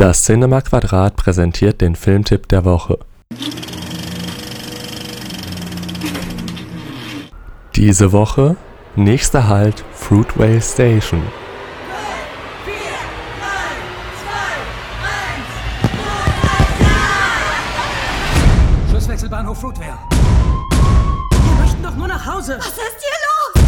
Das Cinema Quadrat präsentiert den Filmtipp der Woche. Diese Woche nächster Halt Fruitvale Station. Schlusswechsel Bahnhof Fruitvale. Wir möchten doch nur nach Hause. Was ist hier los?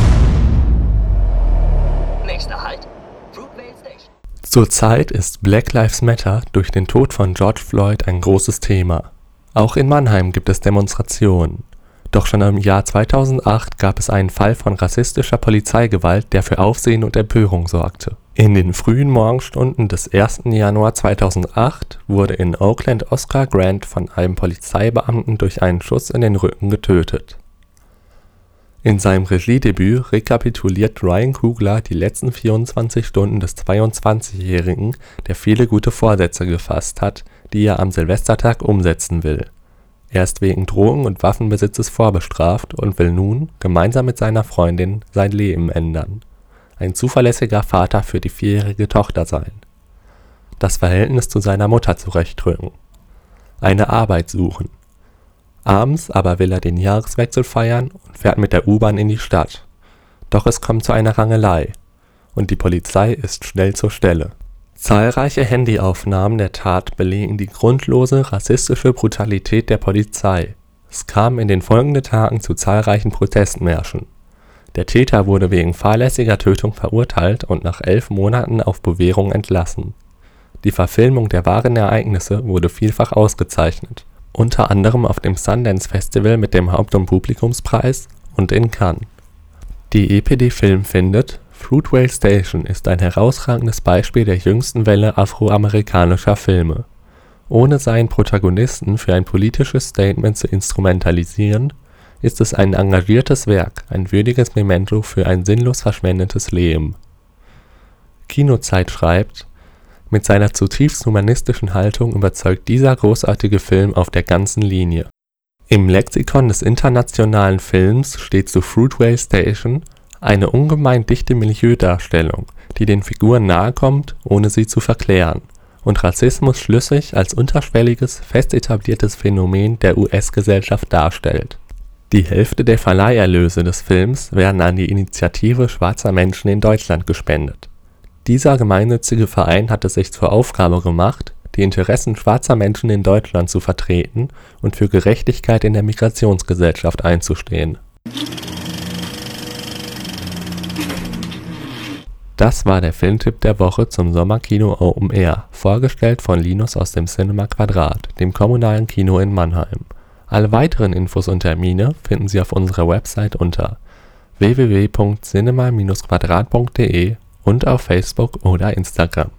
Nächster Halt. Fruitvale Station. Zurzeit ist Black Lives Matter durch den Tod von George Floyd ein großes Thema. Auch in Mannheim gibt es Demonstrationen. Doch schon im Jahr 2008 gab es einen Fall von rassistischer Polizeigewalt, der für Aufsehen und Empörung sorgte. In den frühen Morgenstunden des 1. Januar 2008 wurde in Oakland Oscar Grant von einem Polizeibeamten durch einen Schuss in den Rücken getötet. In seinem Regiedebüt rekapituliert Ryan Coogler die letzten 24 Stunden des 22-Jährigen, der viele gute Vorsätze gefasst hat, die er am Silvestertag umsetzen will. Er ist wegen Drogen und Waffenbesitzes vorbestraft und will nun, gemeinsam mit seiner Freundin, sein Leben ändern, ein zuverlässiger Vater für die vierjährige Tochter sein, das Verhältnis zu seiner Mutter zurechtrücken, eine Arbeit suchen. Abends aber will er den Jahreswechsel feiern und fährt mit der U-Bahn in die Stadt. Doch es kommt zu einer Rangelei und die Polizei ist schnell zur Stelle. Zahlreiche Handyaufnahmen der Tat belegen die grundlose rassistische Brutalität der Polizei. Es kam in den folgenden Tagen zu zahlreichen Protestmärschen. Der Täter wurde wegen fahrlässiger Tötung verurteilt und nach elf Monaten auf Bewährung entlassen. Die Verfilmung der wahren Ereignisse wurde vielfach ausgezeichnet, unter anderem auf dem Sundance Festival mit dem Haupt und Publikumspreis und in Cannes. Die epd Film findet Fruitvale Station ist ein herausragendes Beispiel der jüngsten Welle afroamerikanischer Filme. Ohne seinen Protagonisten für ein politisches Statement zu instrumentalisieren, ist es ein engagiertes Werk, ein würdiges Memento für ein sinnlos verschwendetes Leben. Kinozeit schreibt: „ Mit seiner zutiefst humanistischen Haltung überzeugt dieser großartige Film auf der ganzen Linie. “Im Lexikon des internationalen Films steht zu Fruitvale Station eine ungemein dichte Milieudarstellung, die den Figuren nahekommt, ohne sie zu verklären, und Rassismus schlüssig als unterschwelliges, fest etabliertes Phänomen der US-Gesellschaft darstellt. Die Hälfte der Verleiherlöse des Films werden an die Initiative Schwarzer Menschen in Deutschland gespendet. Dieser gemeinnützige Verein hat es sich zur Aufgabe gemacht, die Interessen schwarzer Menschen in Deutschland zu vertreten und für Gerechtigkeit in der Migrationsgesellschaft einzustehen Das war der Filmtipp der Woche zum Sommerkino Open Air, vorgestellt von Linus aus dem Cinema Quadrat, dem kommunalen Kino in Mannheim. Alle weiteren Infos und Termine finden Sie auf unserer Website unter www.cinema-quadrat.de und auf Facebook oder Instagram